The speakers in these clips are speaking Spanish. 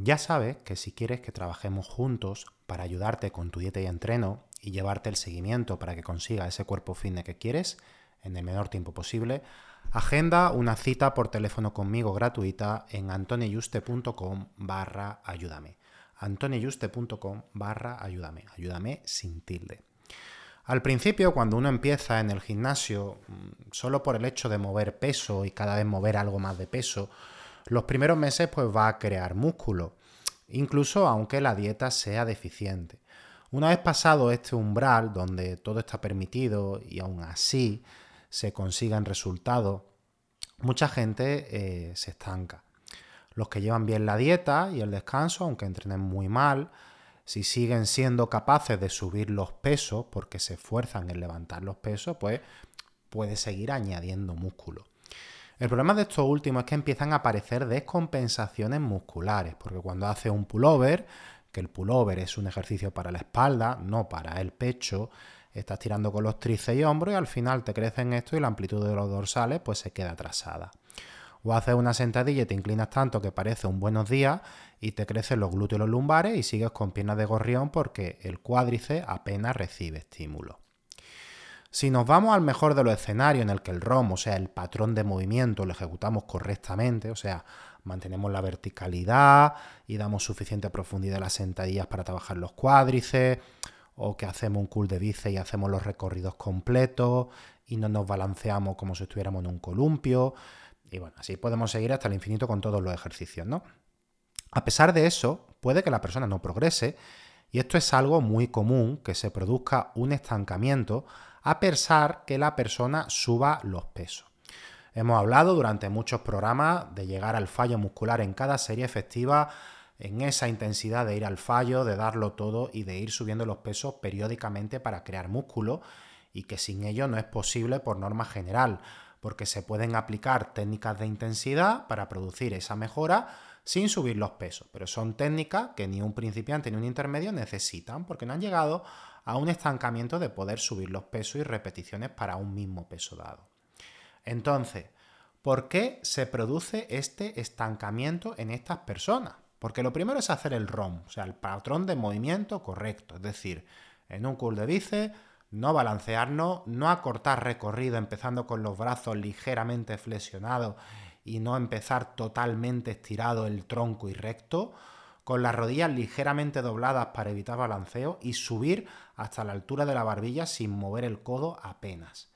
Ya sabes que si quieres que trabajemos juntos para ayudarte con tu dieta y entreno y llevarte el seguimiento para que consiga ese cuerpo fitness que quieres en el menor tiempo posible, agenda una cita por teléfono conmigo gratuita en antoniayuste.com barra ayúdame. antoniayuste.com barra ayúdame. Ayúdame sin tilde. Al principio, cuando uno empieza en el gimnasio, mm, solo por el hecho de mover peso y cada vez mover algo más de peso, los primeros meses pues va a crear músculo, incluso aunque la dieta sea deficiente. Una vez pasado este umbral donde todo está permitido y aún así se consigan resultados, mucha gente eh, se estanca. Los que llevan bien la dieta y el descanso, aunque entrenen muy mal, si siguen siendo capaces de subir los pesos porque se esfuerzan en levantar los pesos, pues puede seguir añadiendo músculo. El problema de estos últimos es que empiezan a aparecer descompensaciones musculares, porque cuando hace un pullover, que el pullover es un ejercicio para la espalda, no para el pecho, estás tirando con los tríceps y hombros y al final te crecen esto y la amplitud de los dorsales pues se queda atrasada. O haces una sentadilla y te inclinas tanto que parece un buenos días y te crecen los glúteos y los lumbares y sigues con piernas de gorrión porque el cuádriceps apenas recibe estímulo. Si nos vamos al mejor de los escenarios en el que el ROM, o sea, el patrón de movimiento, lo ejecutamos correctamente, o sea, mantenemos la verticalidad y damos suficiente profundidad a las sentadillas para trabajar los cuádriceps, o que hacemos un cool de bíceps y hacemos los recorridos completos y no nos balanceamos como si estuviéramos en un columpio. Y bueno, así podemos seguir hasta el infinito con todos los ejercicios, ¿no? A pesar de eso, puede que la persona no progrese y esto es algo muy común, que se produzca un estancamiento a pesar que la persona suba los pesos. Hemos hablado durante muchos programas de llegar al fallo muscular en cada serie efectiva, en esa intensidad de ir al fallo, de darlo todo y de ir subiendo los pesos periódicamente para crear músculo y que sin ello no es posible por norma general, porque se pueden aplicar técnicas de intensidad para producir esa mejora sin subir los pesos, pero son técnicas que ni un principiante ni un intermedio necesitan porque no han llegado a un estancamiento de poder subir los pesos y repeticiones para un mismo peso dado. Entonces, ¿por qué se produce este estancamiento en estas personas? Porque lo primero es hacer el ROM, o sea, el patrón de movimiento correcto, es decir, en un curl de bíceps, no balancearnos, no acortar recorrido empezando con los brazos ligeramente flexionados y no empezar totalmente estirado el tronco y recto, con las rodillas ligeramente dobladas para evitar balanceo y subir hasta la altura de la barbilla sin mover el codo apenas.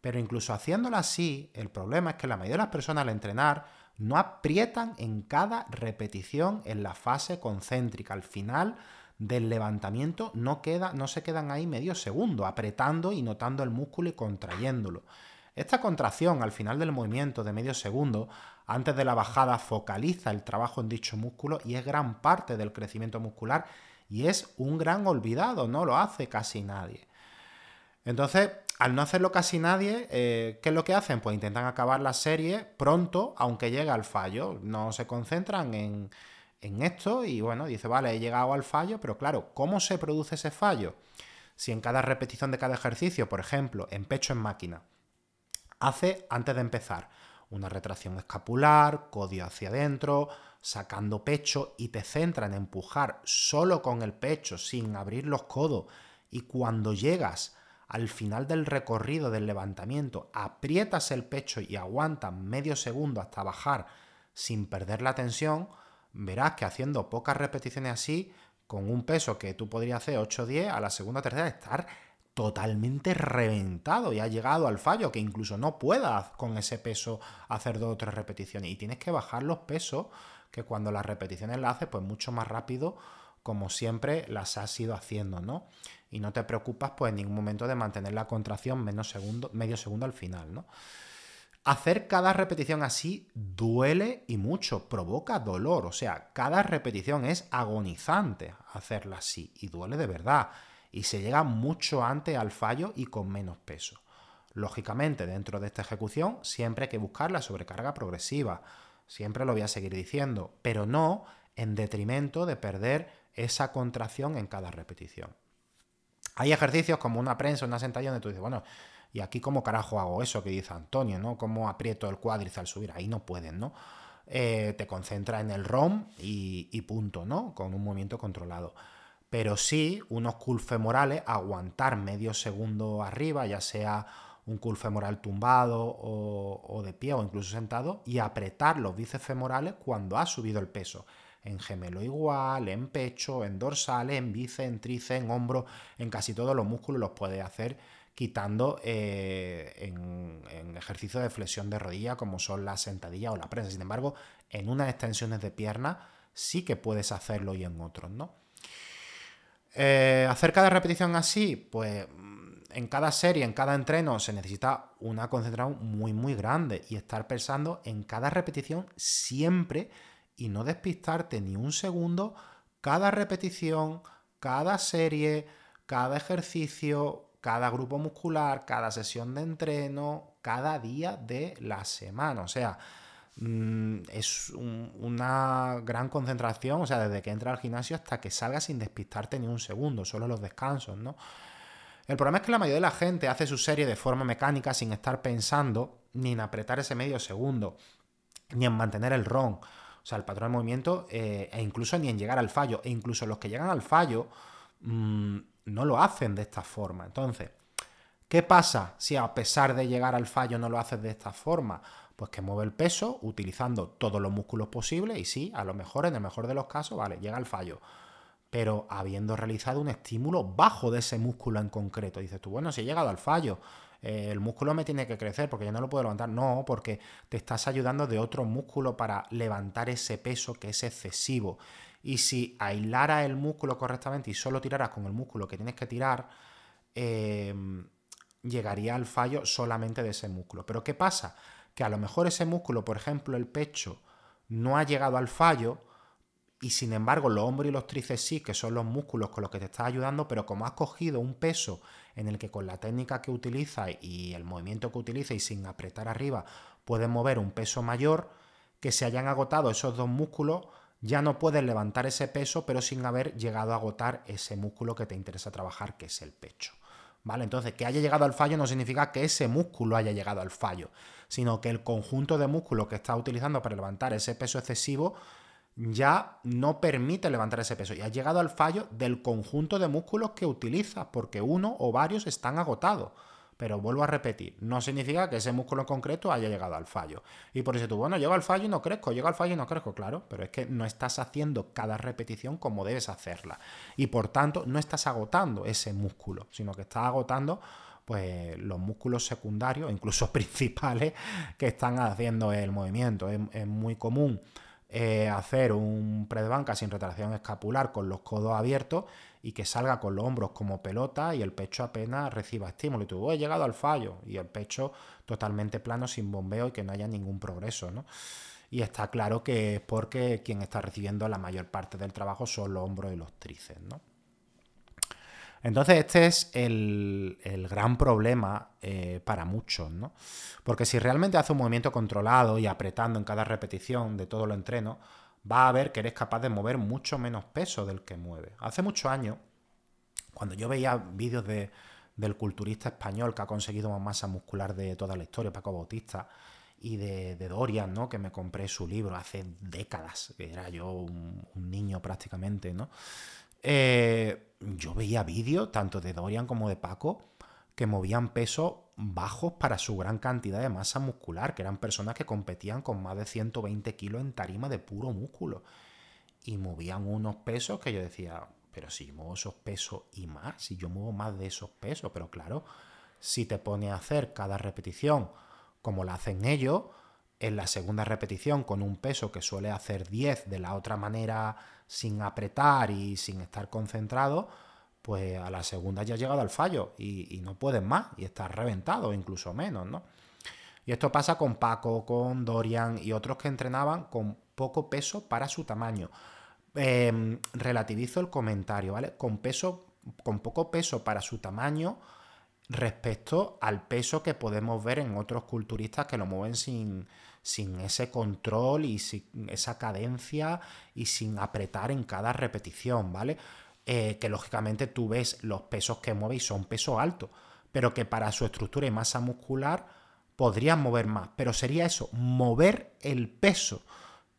Pero incluso haciéndolo así, el problema es que la mayoría de las personas al entrenar no aprietan en cada repetición en la fase concéntrica. Al final del levantamiento no, queda, no se quedan ahí medio segundo, apretando y notando el músculo y contrayéndolo. Esta contracción al final del movimiento de medio segundo, antes de la bajada, focaliza el trabajo en dicho músculo y es gran parte del crecimiento muscular y es un gran olvidado, no lo hace casi nadie. Entonces, al no hacerlo casi nadie, eh, ¿qué es lo que hacen? Pues intentan acabar la serie pronto, aunque llegue al fallo. No se concentran en, en esto y bueno, dice, vale, he llegado al fallo, pero claro, ¿cómo se produce ese fallo? Si en cada repetición de cada ejercicio, por ejemplo, en pecho en máquina, hace antes de empezar. Una retracción escapular, codio hacia adentro, sacando pecho y te centra en empujar solo con el pecho sin abrir los codos. Y cuando llegas al final del recorrido del levantamiento aprietas el pecho y aguantas medio segundo hasta bajar sin perder la tensión, verás que haciendo pocas repeticiones así, con un peso que tú podrías hacer 8 o 10, a la segunda o tercera estar totalmente reventado y ha llegado al fallo, que incluso no puedas con ese peso hacer dos o tres repeticiones. Y tienes que bajar los pesos, que cuando las repeticiones las haces, pues mucho más rápido, como siempre las has ido haciendo, ¿no? Y no te preocupas, pues en ningún momento de mantener la contracción menos segundo, medio segundo al final, ¿no? Hacer cada repetición así duele y mucho, provoca dolor, o sea, cada repetición es agonizante hacerla así y duele de verdad y se llega mucho antes al fallo y con menos peso. Lógicamente, dentro de esta ejecución siempre hay que buscar la sobrecarga progresiva, siempre lo voy a seguir diciendo, pero no en detrimento de perder esa contracción en cada repetición. Hay ejercicios como una prensa, una sentadilla donde tú dices, bueno, ¿y aquí cómo carajo hago eso que dice Antonio, ¿no? ¿Cómo aprieto el cuádriceps al subir? Ahí no pueden, ¿no? Eh, te concentra en el ROM y, y punto, ¿no? Con un movimiento controlado pero sí unos cool femorales, aguantar medio segundo arriba, ya sea un cool femoral tumbado o, de pie o incluso sentado, y apretar los bíceps femorales cuando ha subido el peso. En gemelo igual, en pecho, en dorsales, en bíceps, en tríceps, en hombro, en casi todos los músculos los puedes hacer quitando eh, en, en ejercicios de flexión de rodilla como son la sentadilla o la prensa. Sin embargo, en unas extensiones de pierna sí que puedes hacerlo y en otros, ¿no? Eh, hacer cada repetición así, pues mm, en cada serie, en cada entreno, se necesita una concentración muy, muy grande y estar pensando en cada repetición siempre y no despistarte ni un segundo. Cada repetición, cada serie, cada ejercicio, cada grupo muscular, cada sesión de entreno, cada día de la semana. O sea, Mm, es una gran concentración, o sea, desde que entra al gimnasio hasta que salga sin despistarte ni un segundo, solo los descansos, ¿no? El problema es que la mayoría de la gente hace su serie de forma mecánica sin estar pensando ni en apretar ese medio segundo, ni en mantener el RON, o sea, el patrón de movimiento, eh, e incluso ni en llegar al fallo, e incluso los que llegan al fallo mm, no lo hacen de esta forma. Entonces, ¿qué pasa si a pesar de llegar al fallo no lo haces de esta forma? Pues que mueve el peso utilizando todos los músculos posibles y sí, a lo mejor, en el mejor de los casos, vale, llega el fallo. Pero habiendo realizado un estímulo bajo de ese músculo en concreto. Dices tú, bueno, si he llegado al fallo, eh, el músculo me tiene que crecer porque yo no lo puedo levantar. No, porque te estás ayudando de otro músculo para levantar ese peso que es excesivo. Y si aislaras el músculo correctamente y solo tiraras con el músculo que tienes que tirar, eh, llegaría al fallo solamente de ese músculo. Pero ¿qué pasa? Que a lo mejor ese músculo, por ejemplo el pecho, no ha llegado al fallo y sin embargo los hombros y los tríceps sí, que son los músculos con los que te estás ayudando, pero como has cogido un peso en el que con la técnica que utilizas y el movimiento que utilizas y sin apretar arriba puedes mover un peso mayor, que se hayan agotado esos dos músculos, ya no puedes levantar ese peso, pero sin haber llegado a agotar ese músculo que te interesa trabajar, que es el pecho. ¿Vale? Entonces, que haya llegado al fallo no significa que ese músculo haya llegado al fallo, sino que el conjunto de músculos que estás utilizando para levantar ese peso excesivo ya no permite levantar ese peso. Y ha llegado al fallo del conjunto de músculos que utilizas, porque uno o varios están agotados. Pero vuelvo a repetir, no significa que ese músculo en concreto haya llegado al fallo. Y por eso tú, bueno, llego al fallo y no crezco, llego al fallo y no crezco, claro, pero es que no estás haciendo cada repetición como debes hacerla. Y por tanto, no estás agotando ese músculo, sino que estás agotando pues los músculos secundarios, incluso principales, que están haciendo el movimiento. Es, muy común eh, hacer un pre de banca sin retracción escapular con los codos abiertos y que salga con los hombros como pelota y el pecho apenas reciba estímulo. Y tú, he llegado al fallo. Y el pecho totalmente plano, sin bombeo y que no haya ningún progreso, ¿no? Y está claro que es porque quien está recibiendo la mayor parte del trabajo son los hombros y los tríceps, ¿no? Entonces este es el, gran problema eh, para muchos, ¿no? Porque si realmente hace un movimiento controlado y apretando en cada repetición de todo lo entreno, va a ver que eres capaz de mover mucho menos peso del que mueve. Hace muchos años, cuando yo veía vídeos de, del culturista español que ha conseguido más masa muscular de toda la historia, Paco Bautista, y de, Dorian, ¿no? Que me compré su libro hace décadas, que era yo un, niño prácticamente, ¿no? Eh, yo veía vídeos tanto de Dorian como de Paco que movían pesos bajos para su gran cantidad de masa muscular, que eran personas que competían con más de 120 kilos en tarima de puro músculo. Y movían unos pesos que yo decía, pero si yo muevo esos pesos y más, si yo muevo más de esos pesos, pero claro, si te pone a hacer cada repetición como la hacen ellos, en la segunda repetición con un peso que suele hacer 10 de la otra manera sin apretar y sin estar concentrado, pues a la segunda ya has llegado al fallo y, no puedes más y estás reventado, incluso menos, ¿no? Y esto pasa con Paco, con Dorian y otros que entrenaban con poco peso para su tamaño. Em, relativizo el comentario, ¿vale? Con peso, con poco peso para su tamaño respecto al peso que podemos ver en otros culturistas que lo mueven sin, sin ese control y sin esa cadencia y sin apretar en cada repetición, ¿vale? Eh, que lógicamente tú ves los pesos que mueve y son pesos altos, pero que para su estructura y masa muscular podrían mover más, pero sería eso, mover el peso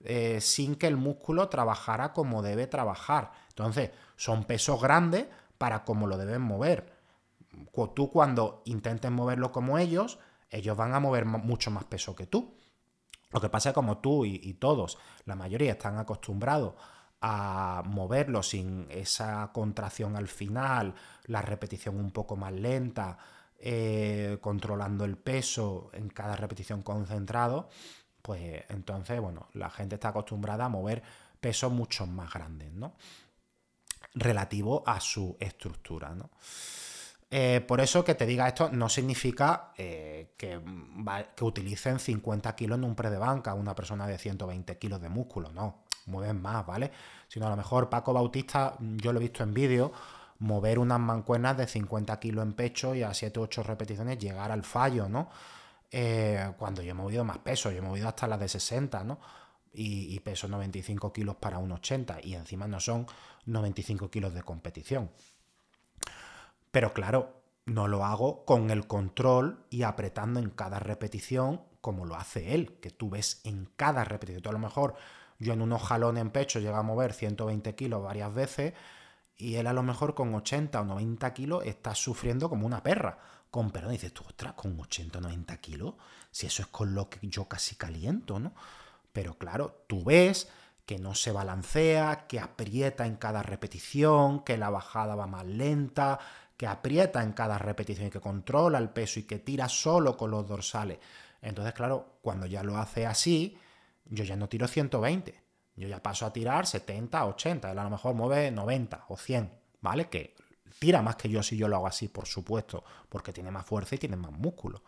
eh, sin que el músculo trabajara como debe trabajar. Entonces, son pesos grandes para cómo lo deben mover. Tú cuando intentes moverlo como ellos, ellos van a mover mucho más peso que tú. Lo que pasa es como tú y todos, la mayoría están acostumbrados a moverlo sin esa contracción al final, la repetición un poco más lenta, eh, controlando el peso en cada repetición concentrado, pues entonces, bueno, la gente está acostumbrada a mover pesos mucho más grandes, ¿no? Relativo a su estructura, ¿no? Eh, por eso que te diga esto no significa eh, que, que, utilicen 50 kilos en un pre de banca una persona de 120 kilos de músculo, no mueven más, ¿vale? Sino a lo mejor Paco Bautista, yo lo he visto en vídeo, mover unas mancuernas de 50 kilos en pecho y a 7 o 8 repeticiones llegar al fallo, ¿no? Eh, cuando yo he movido más peso, yo he movido hasta las de 60, ¿no? Y, peso 95 kilos para un 80 y encima no son 95 kilos de competición. Pero claro, no lo hago con el control y apretando en cada repetición como lo hace él, que tú ves en cada repetición. Tú a lo mejor yo en unos jalones en pecho llego a mover 120 kilos varias veces y él a lo mejor con 80 o 90 kilos está sufriendo como una perra. Con perdón, dices tú, ostras, con 80 o 90 kilos, si eso es con lo que yo casi caliento, ¿no? Pero claro, tú ves que no se balancea, que aprieta en cada repetición, que la bajada va más lenta, que aprieta en cada repetición y que controla el peso y que tira solo con los dorsales. Entonces, claro, cuando ya lo hace así, yo ya no tiro 120, yo ya paso a tirar 70, 80, él a lo mejor mueve 90 o 100, ¿vale? Que tira más que yo si yo lo hago así, por supuesto, porque tiene más fuerza y tiene más músculo.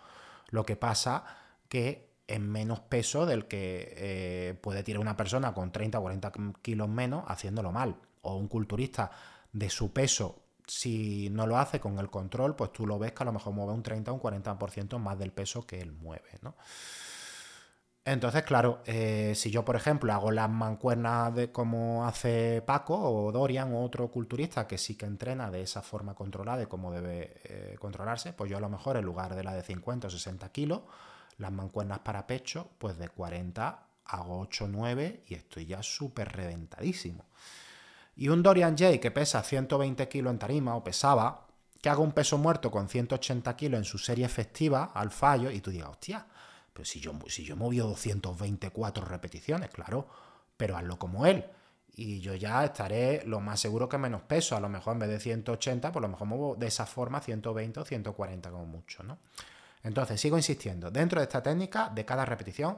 Lo que pasa que es menos peso del que eh, puede tirar una persona con 30 o 40 kilos menos haciéndolo mal. O un culturista de su peso, si no lo hace con el control, pues tú lo ves que a lo mejor mueve un 30 o un 40% más del peso que él mueve, ¿no? Entonces, claro, eh, si yo, por ejemplo, hago las mancuernas de como hace Paco o Dorian o otro culturista que sí que entrena de esa forma controlada y cómo debe eh, controlarse, pues yo a lo mejor en lugar de la de 50 o 60 kilos, las mancuernas para pecho, pues de 40 hago 8 o 9 y estoy ya súper reventadísimo. Y un Dorian J que pesa 120 kilos en tarima o pesaba, que haga un peso muerto con 180 kilos en su serie efectiva al fallo y tú digas, hostia, pero si yo, si yo movido 224 repeticiones, claro, pero hazlo como él. Y yo ya estaré lo más seguro que menos peso. A lo mejor en vez de 180, por lo mejor muevo de esa forma 120 o 140 como mucho, ¿no? Entonces, sigo insistiendo, dentro de esta técnica, de cada repetición,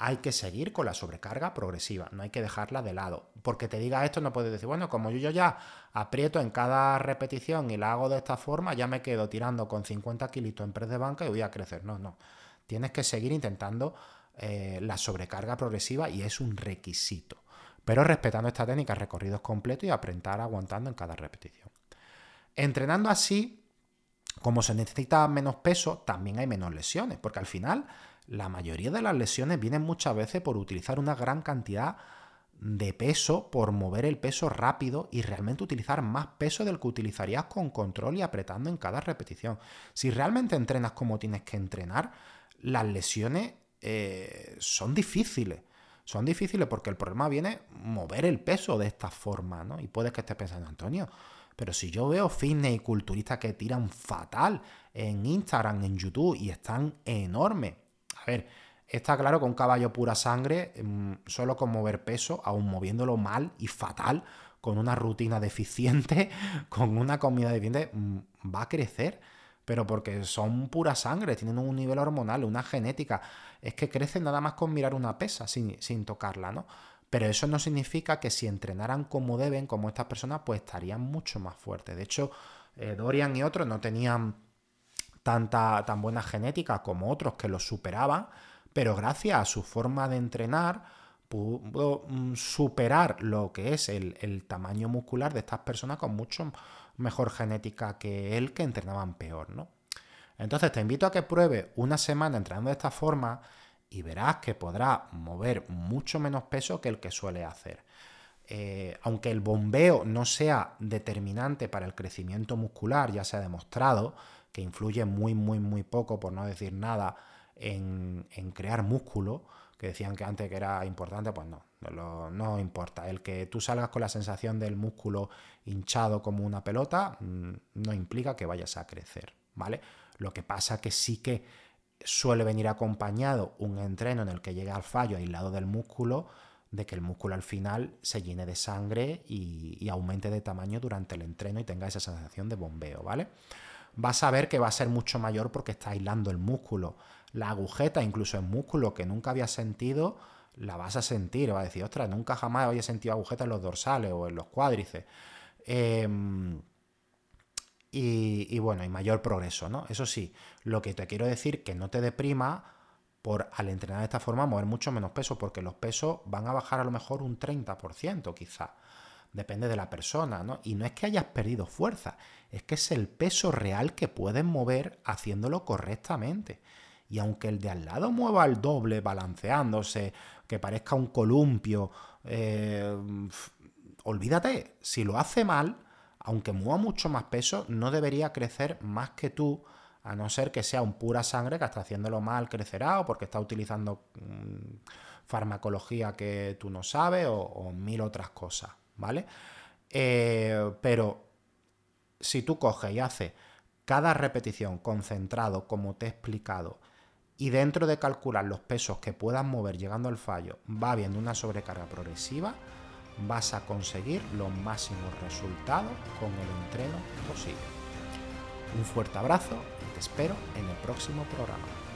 hay que seguir con la sobrecarga progresiva, no hay que dejarla de lado. Porque te diga esto, no puedes decir, bueno, como yo ya aprieto en cada repetición y la hago de esta forma, ya me quedo tirando con 50 kilitos en press de banca y voy a crecer. No, no. Tienes que seguir intentando eh, la sobrecarga progresiva y es un requisito. Pero respetando esta técnica, recorridos completos y aprender aguantando en cada repetición. Entrenando así, como se necesita menos peso, también hay menos lesiones, porque al final la mayoría de las lesiones vienen muchas veces por utilizar una gran cantidad de peso, por mover el peso rápido y realmente utilizar más peso del que utilizarías con control y apretando en cada repetición. Si realmente entrenas como tienes que entrenar, las lesiones eh, son difíciles. Son difíciles porque el problema viene mover el peso de esta forma, ¿no? Y puedes que estés pensando, Antonio, Pero si yo veo fitness y culturistas que tiran fatal en Instagram, en YouTube y están enormes. A ver, está claro que un caballo pura sangre, mm, solo con mover peso, aún moviéndolo mal y fatal, con una rutina deficiente, con una comida deficiente, mm, va a crecer. Pero porque son pura sangre, tienen un nivel hormonal, una genética. Es que crecen nada más con mirar una pesa sin, sin tocarla, ¿no? Pero eso no significa que si entrenaran como deben, como estas personas, pues estarían mucho más fuertes. De hecho, eh, Dorian y otros no tenían tanta, tan buena genética como otros que los superaban, pero gracias a su forma de entrenar pudo mm, superar lo que es el, el tamaño muscular de estas personas con mucho mejor genética que él, que entrenaban peor, ¿no? Entonces te invito a que pruebes una semana entrenando de esta forma y verás que podrá mover mucho menos peso que el que suele hacer. Eh, aunque el bombeo no sea determinante para el crecimiento muscular, ya se ha demostrado que influye muy, muy, muy poco, por no decir nada, en, crear músculo, que decían que antes que era importante, pues no, no, no, importa. El que tú salgas con la sensación del músculo hinchado como una pelota mm, no implica que vayas a crecer, ¿vale? Lo que pasa que sí que suele venir acompañado un entreno en el que llega al fallo aislado del músculo, de que el músculo al final se llene de sangre y, aumente de tamaño durante el entreno y tenga esa sensación de bombeo, ¿vale? Vas a ver que va a ser mucho mayor porque está aislando el músculo. La agujeta, incluso en músculo que nunca había sentido, la vas a sentir. Va a decir, ostras, nunca jamás había sentido agujeta en los dorsales o en los cuádriceps. Em, y, bueno, y mayor progreso, ¿no? Eso sí, lo que te quiero decir que no te deprima por al entrenar de esta forma mover mucho menos peso, porque los pesos van a bajar a lo mejor un 30% quizá. Depende de la persona, ¿no? Y no es que hayas perdido fuerza, es que es el peso real que puedes mover haciéndolo correctamente. Y aunque el de al lado mueva el doble, balanceándose, que parezca un columpio, eh, olvídate, si lo hace mal, aunque mueva mucho más peso, no debería crecer más que tú, a no ser que sea un pura sangre que está haciéndolo mal, crecerá, o porque está utilizando mm, farmacología que tú no sabes, o, mil otras cosas, ¿vale? Eh, pero si tú coges y haces cada repetición concentrado, como te he explicado, y dentro de calcular los pesos que puedas mover llegando al fallo, va habiendo una sobrecarga progresiva, vas a conseguir los máximos resultados con el entreno posible. Un fuerte abrazo y te espero en el próximo programa.